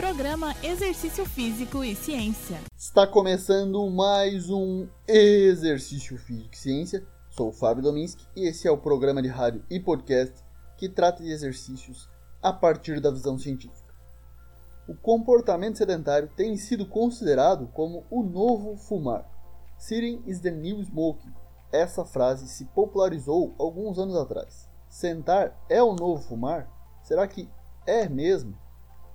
Programa Exercício Físico e Ciência. Está começando mais um Exercício Físico e Ciência. Sou o Fábio Dominski e esse é o programa de rádio e podcast que trata de exercícios a partir da visão científica. O comportamento sedentário tem sido considerado como o novo fumar. Sitting is the new smoking. Essa frase se popularizou alguns anos atrás. Sentar é o novo fumar? Será que é mesmo?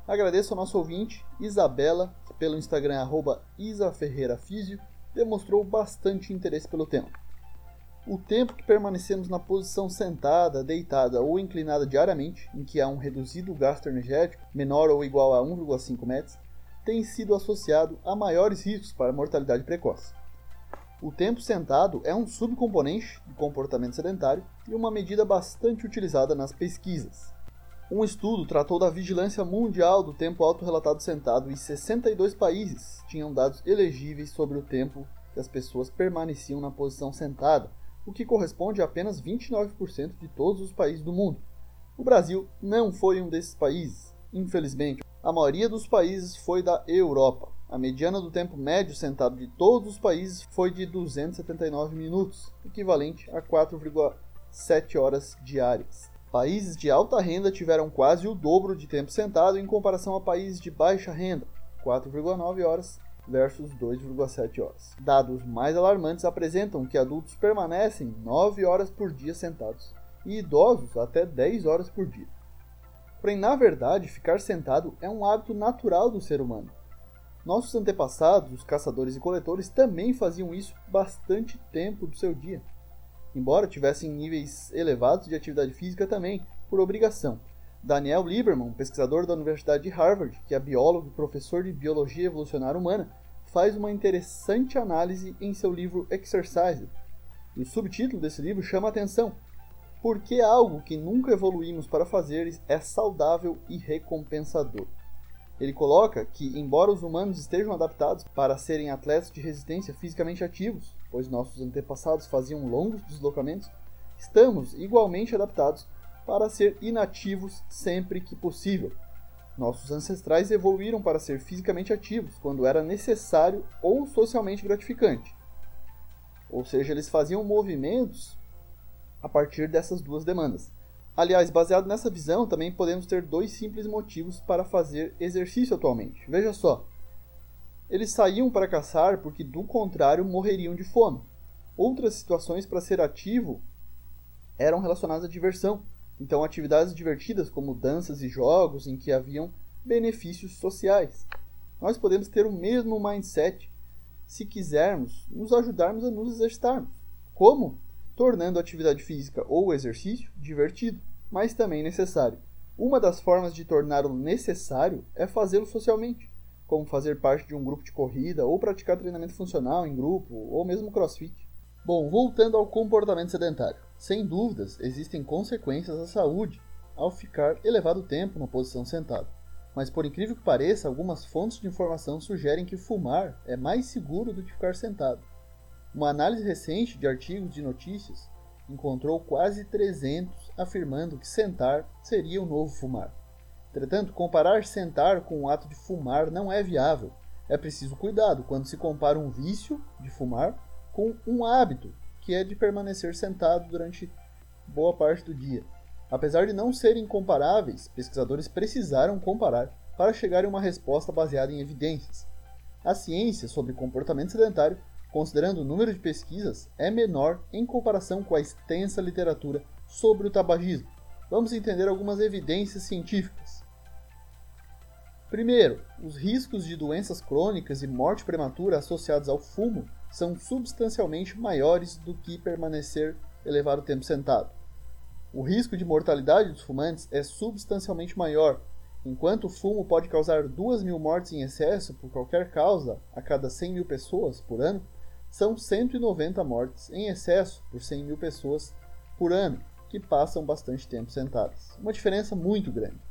Agradeço ao nosso ouvinte, Isabela, que pelo Instagram arroba isaferreirafísio, demonstrou bastante interesse pelo tema. O tempo que permanecemos na posição sentada, deitada ou inclinada diariamente, em que há um reduzido gasto energético menor ou igual a 1,5 metros, tem sido associado a maiores riscos para mortalidade precoce. O tempo sentado é um subcomponente do comportamento sedentário e uma medida bastante utilizada nas pesquisas. Um estudo tratou da vigilância mundial do tempo autorrelatado sentado e 62 países tinham dados elegíveis sobre o tempo que as pessoas permaneciam na posição sentada, o que corresponde a apenas 29% de todos os países do mundo. O Brasil não foi um desses países, infelizmente. A maioria dos países foi da Europa. A mediana do tempo médio sentado de todos os países foi de 279 minutos, equivalente a 4,7 horas diárias. Países de alta renda tiveram quase o dobro de tempo sentado em comparação a países de baixa renda, 4,9 horas versus 2,7 horas. Dados mais alarmantes apresentam que adultos permanecem 9 horas por dia sentados e idosos até 10 horas por dia. Porém, na verdade, ficar sentado é um hábito natural do ser humano. Nossos antepassados, os caçadores e coletores, também faziam isso bastante tempo do seu dia, embora tivessem níveis elevados de atividade física também, por obrigação. Daniel Lieberman, pesquisador da Universidade de Harvard, que é biólogo e professor de biologia evolucionária humana, faz uma interessante análise em seu livro Exercise. O subtítulo desse livro chama a atenção: Por que algo que nunca evoluímos para fazer é saudável e recompensador? Ele coloca que, embora os humanos estejam adaptados para serem atletas de resistência fisicamente ativos, pois nossos antepassados faziam longos deslocamentos, estamos igualmente adaptados para ser inativos sempre que possível. Nossos ancestrais evoluíram para ser fisicamente ativos quando era necessário ou socialmente gratificante. Ou seja, eles faziam movimentos a partir dessas duas demandas. Aliás, baseado nessa visão, também podemos ter dois simples motivos para fazer exercício atualmente. Veja só. Eles saíam para caçar porque, do contrário, morreriam de fome. Outras situações para ser ativo eram relacionadas à diversão, então, atividades divertidas como danças e jogos em que haviam benefícios sociais. Nós podemos ter o mesmo mindset se quisermos nos ajudarmos a nos exercitarmos. Como? Tornando a atividade física ou exercício divertido, mas também necessário. Uma das formas de torná-lo necessário é fazê-lo socialmente, como fazer parte de um grupo de corrida ou praticar treinamento funcional em grupo ou mesmo crossfit. Bom, voltando ao comportamento sedentário. Sem dúvidas, existem consequências à saúde ao ficar elevado tempo na posição sentado. Mas por incrível que pareça, algumas fontes de informação sugerem que fumar é mais seguro do que ficar sentado. Uma análise recente de artigos de notícias encontrou quase 300 afirmando que sentar seria o novo fumar. Entretanto, comparar sentar com o ato de fumar não é viável. É preciso cuidado quando se compara um vício de fumar com um hábito, que é de permanecer sentado durante boa parte do dia. Apesar de não serem comparáveis, pesquisadores precisaram comparar para chegar a uma resposta baseada em evidências. A ciência sobre comportamento sedentário, considerando o número de pesquisas, é menor em comparação com a extensa literatura sobre o tabagismo. Vamos entender algumas evidências científicas. Primeiro, os riscos de doenças crônicas e morte prematura associados ao fumo são substancialmente maiores do que permanecer elevado tempo sentado. O risco de mortalidade dos fumantes é substancialmente maior. Enquanto o fumo pode causar 2 mil mortes em excesso por qualquer causa a cada 100 mil pessoas por ano, são 190 mortes em excesso por 100 mil pessoas por ano que passam bastante tempo sentadas. Uma diferença muito grande.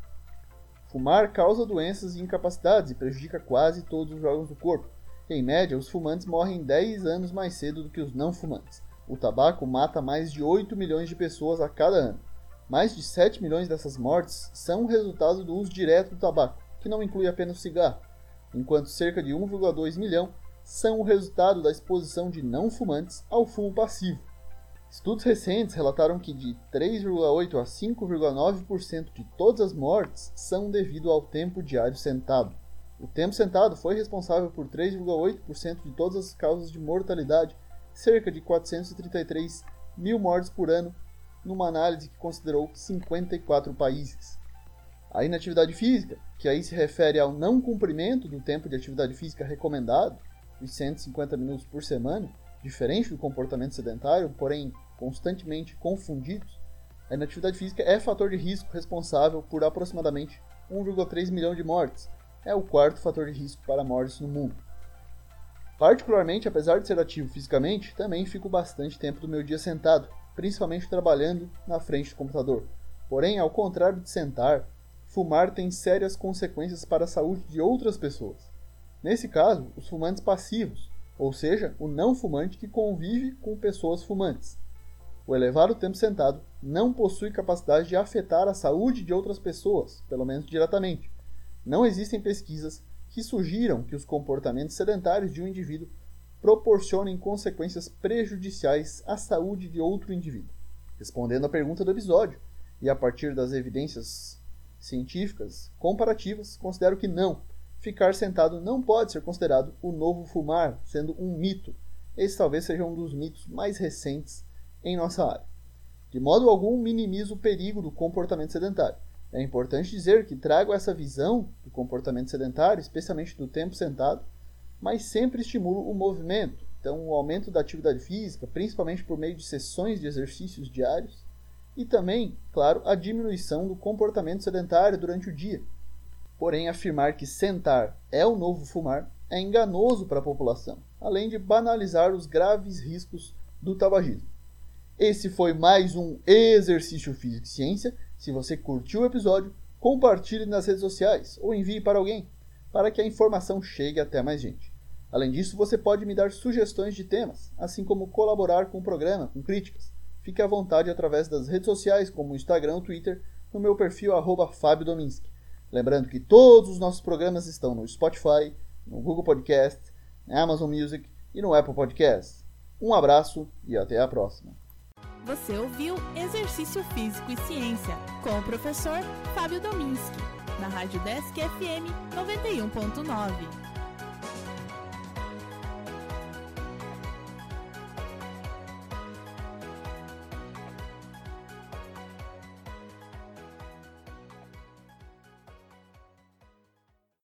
Fumar causa doenças e incapacidades e prejudica quase todos os órgãos do corpo. Em média, os fumantes morrem 10 anos mais cedo do que os não fumantes. O tabaco mata mais de 8 milhões de pessoas a cada ano. Mais de 7 milhões dessas mortes são resultado do uso direto do tabaco, que não inclui apenas o cigarro, enquanto cerca de 1,2 milhão são o resultado da exposição de não fumantes ao fumo passivo. Estudos recentes relataram que de 3,8 a 5,9% de todas as mortes são devido ao tempo diário sentado. O tempo sentado foi responsável por 3,8% de todas as causas de mortalidade, cerca de 433 mil mortes por ano, numa análise que considerou 54 países. A inatividade física, que aí se refere ao não cumprimento do tempo de atividade física recomendado, os 150 minutos por semana, diferente do comportamento sedentário, porém constantemente confundidos, a inatividade física é fator de risco responsável por aproximadamente 1,3 milhão de mortes. É o quarto fator de risco para mortes no mundo. Particularmente, apesar de ser ativo fisicamente, também fico bastante tempo do meu dia sentado, principalmente trabalhando na frente do computador. Porém, ao contrário de sentar, fumar tem sérias consequências para a saúde de outras pessoas. Nesse caso, os fumantes passivos, ou seja, o não fumante que convive com pessoas fumantes. O elevado tempo sentado não possui capacidade de afetar a saúde de outras pessoas, pelo menos diretamente. Não existem pesquisas que sugiram que os comportamentos sedentários de um indivíduo proporcionem consequências prejudiciais à saúde de outro indivíduo. Respondendo à pergunta do episódio, e a partir das evidências científicas comparativas, considero que não. Ficar sentado não pode ser considerado o novo fumar, sendo um mito. Esse talvez seja um dos mitos mais recentes em nossa área. De modo algum minimizo o perigo do comportamento sedentário. É importante dizer que trago essa visão do comportamento sedentário, especialmente do tempo sentado, mas sempre estimulo o movimento. Então, o aumento da atividade física, principalmente por meio de sessões de exercícios diários, e também, claro, a diminuição do comportamento sedentário durante o dia. Porém, afirmar que sentar é o novo fumar é enganoso para a população, além de banalizar os graves riscos do tabagismo. Esse foi mais um Exercício Físico e Ciência. Se você curtiu o episódio, compartilhe nas redes sociais ou envie para alguém, para que a informação chegue até mais gente. Além disso, você pode me dar sugestões de temas, assim como colaborar com o programa, com críticas. Fique à vontade através das redes sociais, como Instagram ou Twitter, no meu perfil arroba Fábio Dominski. Lembrando que todos os nossos programas estão no Spotify, no Google Podcast, na Amazon Music e no Apple Podcast. Um abraço e até a próxima. Você ouviu Exercício Físico e Ciência com o professor Fábio Dominski, na Rádio Desk FM 91.9.